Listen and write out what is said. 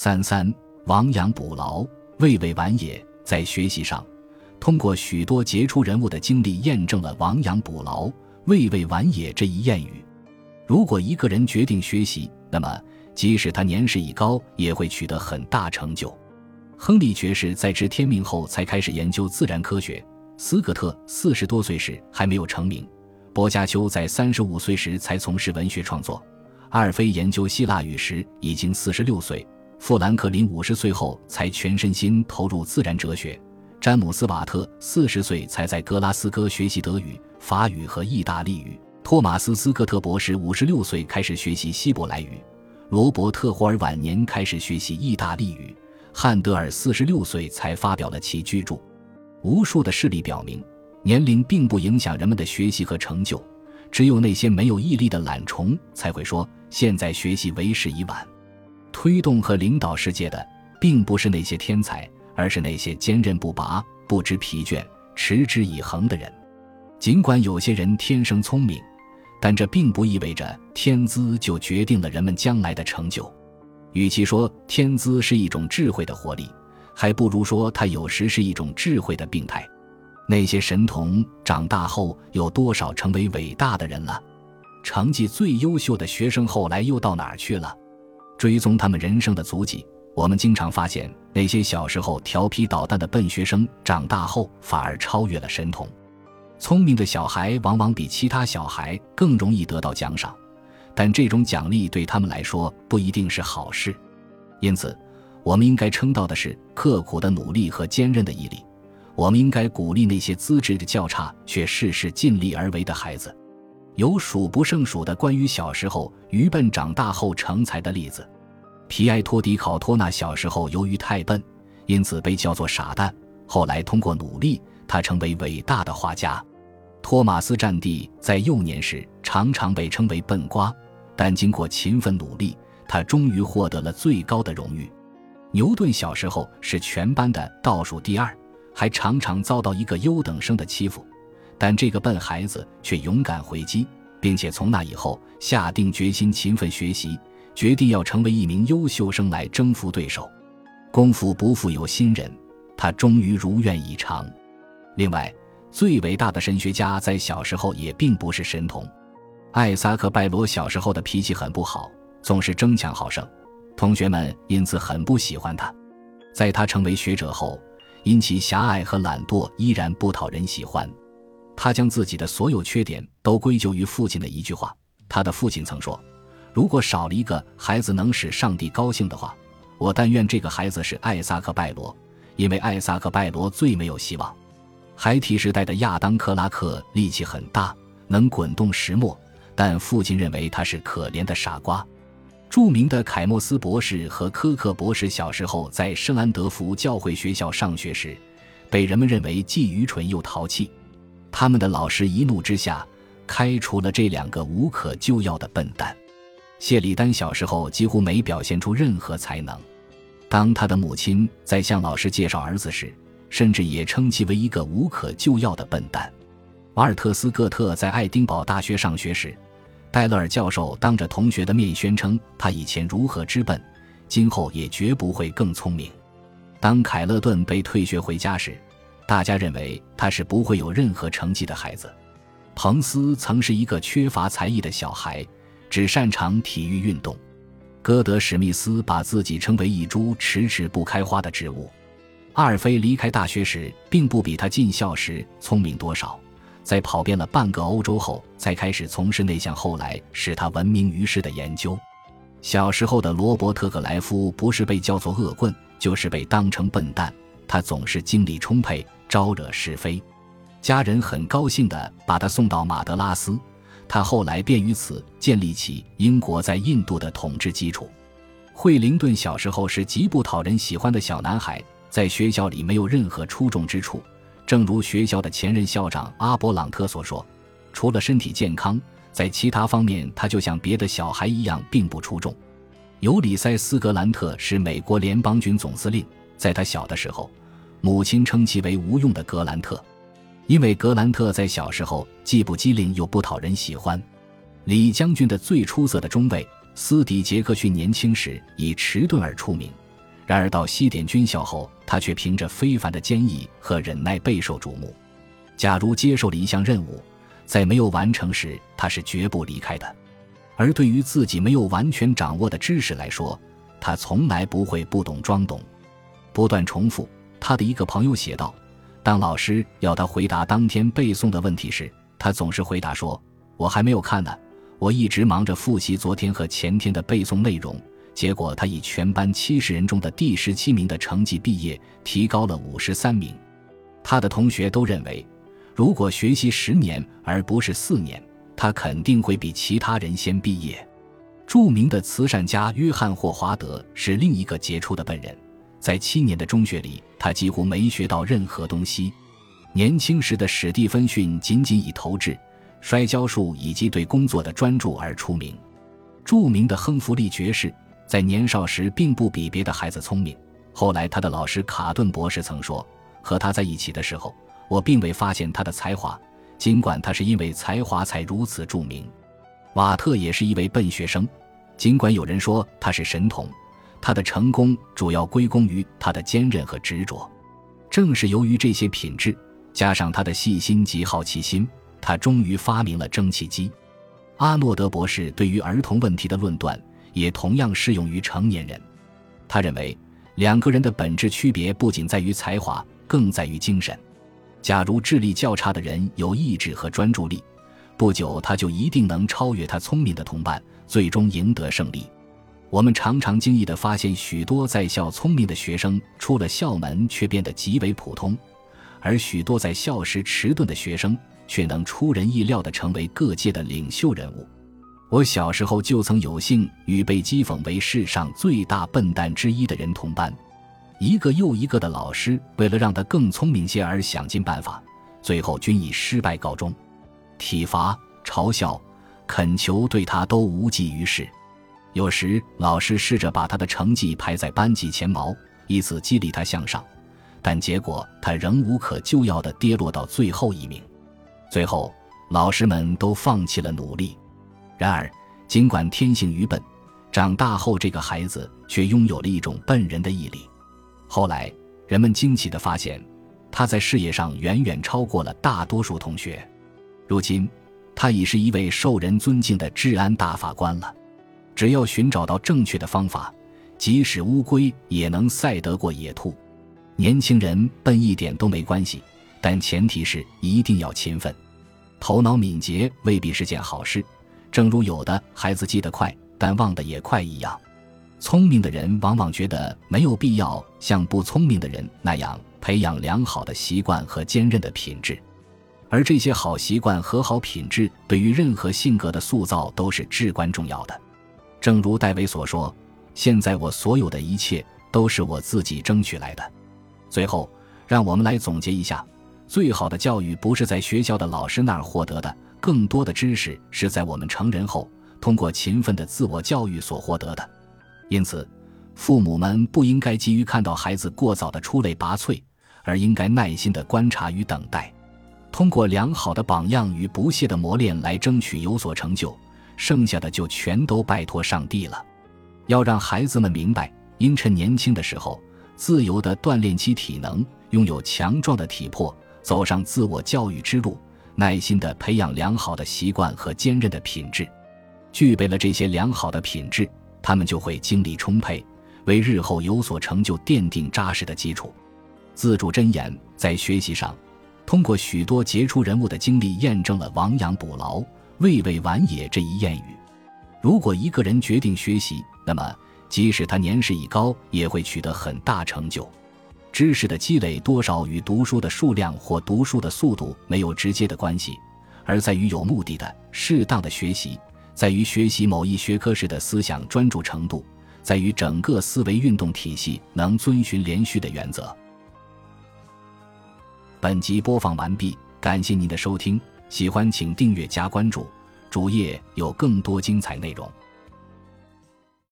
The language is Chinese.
三三亡羊补牢，未为晚也。在学习上，通过许多杰出人物的经历，验证了“亡羊补牢，未为晚也”这一谚语。如果一个人决定学习，那么即使他年事已高，也会取得很大成就。亨利爵士在知天命后才开始研究自然科学，斯科特四十多岁时还没有成名，薄伽丘在三十五岁时才从事文学创作，阿尔菲研究希腊语时已经四十六岁。富兰克林五十岁后才全身心投入自然哲学，詹姆斯·瓦特四十岁才在格拉斯哥学习德语、法语和意大利语，托马斯·斯科特博士五十六岁开始学习希伯来语，罗伯特·霍尔晚年开始学习意大利语，汉德尔四十六岁才发表了其巨著。无数的事例表明，年龄并不影响人们的学习和成就，只有那些没有毅力的懒虫才会说现在学习为时已晚。推动和领导世界的，并不是那些天才，而是那些坚韧不拔、不知疲倦、持之以恒的人。尽管有些人天生聪明，但这并不意味着天资就决定了人们将来的成就。与其说天资是一种智慧的活力，还不如说它有时是一种智慧的病态。那些神童长大后有多少成为伟大的人了？成绩最优秀的学生后来又到哪儿去了？追踪他们人生的足迹，我们经常发现，那些小时候调皮捣蛋的笨学生，长大后反而超越了神童。聪明的小孩往往比其他小孩更容易得到奖赏，但这种奖励对他们来说不一定是好事。因此，我们应该称道的是刻苦的努力和坚韧的毅力。我们应该鼓励那些资质的较差却事事尽力而为的孩子。有数不胜数的关于小时候愚笨、长大后成才的例子。皮埃托·迪考托纳小时候由于太笨，因此被叫做傻蛋。后来通过努力，他成为伟大的画家。托马斯·战地在幼年时常常被称为笨瓜，但经过勤奋努力，他终于获得了最高的荣誉。牛顿小时候是全班的倒数第二，还常常遭到一个优等生的欺负。但这个笨孩子却勇敢回击，并且从那以后下定决心勤奋学习，决定要成为一名优秀生来征服对手。功夫不负有心人，他终于如愿以偿。另外，最伟大的神学家在小时候也并不是神童。艾萨克·拜罗小时候的脾气很不好，总是争强好胜，同学们因此很不喜欢他。在他成为学者后，因其狭隘和懒惰，依然不讨人喜欢。他将自己的所有缺点都归咎于父亲的一句话。他的父亲曾说：“如果少了一个孩子能使上帝高兴的话，我但愿这个孩子是艾萨克·拜罗，因为艾萨克·拜罗最没有希望。”孩提时代的亚当·克拉克力气很大，能滚动石磨，但父亲认为他是可怜的傻瓜。著名的凯莫斯博士和科克博士小时候在圣安德福教会学校上学时，被人们认为既愚蠢又淘气。他们的老师一怒之下，开除了这两个无可救药的笨蛋。谢里丹小时候几乎没表现出任何才能。当他的母亲在向老师介绍儿子时，甚至也称其为一个无可救药的笨蛋。瓦尔特斯·特在爱丁堡大学上学时，戴勒尔教授当着同学的面宣称他以前如何之笨，今后也绝不会更聪明。当凯勒顿被退学回家时，大家认为他是不会有任何成绩的孩子。彭斯曾是一个缺乏才艺的小孩，只擅长体育运动。歌德史密斯把自己称为一株迟迟不开花的植物。阿尔菲离开大学时，并不比他进校时聪明多少。在跑遍了半个欧洲后，才开始从事那项后来使他闻名于世的研究。小时候的罗伯特·格莱夫不是被叫做恶棍，就是被当成笨蛋。他总是精力充沛。招惹是非，家人很高兴地把他送到马德拉斯，他后来便于此建立起英国在印度的统治基础。惠灵顿小时候是极不讨人喜欢的小男孩，在学校里没有任何出众之处，正如学校的前任校长阿伯朗特所说，除了身体健康，在其他方面他就像别的小孩一样并不出众。尤里塞斯·格兰特是美国联邦军总司令，在他小的时候。母亲称其为无用的格兰特，因为格兰特在小时候既不机灵又不讨人喜欢。李将军的最出色的中尉斯蒂杰克逊年轻时以迟钝而出名，然而到西点军校后，他却凭着非凡的坚毅和忍耐备受瞩目。假如接受了一项任务，在没有完成时，他是绝不离开的。而对于自己没有完全掌握的知识来说，他从来不会不懂装懂。不断重复。他的一个朋友写道：“当老师要他回答当天背诵的问题时，他总是回答说：‘我还没有看呢，我一直忙着复习昨天和前天的背诵内容。’结果他以全班七十人中的第十七名的成绩毕业，提高了五十三名。他的同学都认为。”如果学习十年而不是四年，他肯定会比其他人先毕业。著名的慈善家约翰霍华德是另一个杰出的笨人，在七年的中学里，他几乎没学到任何东西。年轻时的史蒂芬逊仅仅以投掷、摔跤术以及对工作的专注而出名。著名的亨弗利爵士在年少时并不比别的孩子聪明，后来他的老师卡顿博士曾说，和他在一起的时候。我并未发现他的才华，尽管他是因为才华才如此著名。瓦特也是一位笨学生，尽管有人说他是神童，他的成功主要归功于他的坚韧和执着。正是由于这些品质，加上他的细心及好奇心，他终于发明了蒸汽机。阿诺德博士对于儿童问题的论断也同样适用于成年人。他认为，两个人的本质区别不仅在于才华，更在于精神。假如智力较差的人有意志和专注力，不久他就一定能超越他聪明的同伴，最终赢得胜利。我们常常惊异地发现，许多在校聪明的学生出了校门却变得极为普通，而许多在校时迟钝的学生却能出人意料地成为各界的领袖人物。我小时候就曾有幸与被讥讽为世上最大笨蛋之一的人同班。一个又一个的老师为了让他更聪明些而想尽办法，最后均以失败告终。体罚、嘲笑、恳求对他都无济于事。有时老师试着把他的成绩排在班级前茅，以此激励他向上，但结果他仍无可救药地跌落到最后一名。最后，老师们都放弃了努力。然而，尽管天性愚笨，长大后这个孩子却拥有了一种笨人的毅力。后来，人们惊奇地发现，他在事业上远远超过了大多数同学。如今，他已是一位受人尊敬的治安大法官了。只要寻找到正确的方法，即使乌龟也能赛得过野兔。年轻人笨一点都没关系，但前提是一定要勤奋。头脑敏捷未必是件好事，正如有的孩子记得快，但忘得也快一样。聪明的人往往觉得没有必要像不聪明的人那样培养良好的习惯和坚韧的品质，而这些好习惯和好品质对于任何性格的塑造都是至关重要的。正如戴维所说：“现在我所有的一切都是我自己争取来的。”最后，让我们来总结一下：最好的教育不是在学校的老师那儿获得的，更多的知识是在我们成人后通过勤奋的自我教育所获得的。因此，父母们不应该急于看到孩子过早的出类拔萃，而应该耐心的观察与等待，通过良好的榜样与不懈的磨练来争取有所成就。剩下的就全都拜托上帝了。要让孩子们明白，应趁年轻的时候自由的锻炼其体能，拥有强壮的体魄，走上自我教育之路，耐心的培养良好的习惯和坚韧的品质。具备了这些良好的品质。他们就会精力充沛，为日后有所成就奠定扎实的基础。自主箴言在学习上，通过许多杰出人物的经历，验证了“亡羊补牢，未未晚也”这一谚语。如果一个人决定学习，那么即使他年事已高，也会取得很大成就。知识的积累多少与读书的数量或读书的速度没有直接的关系，而在于有目的的、适当的学习。在于学习某一学科时的思想专注程度，在于整个思维运动体系能遵循连续的原则。本集播放完毕，感谢您的收听，喜欢请订阅加关注，主页有更多精彩内容。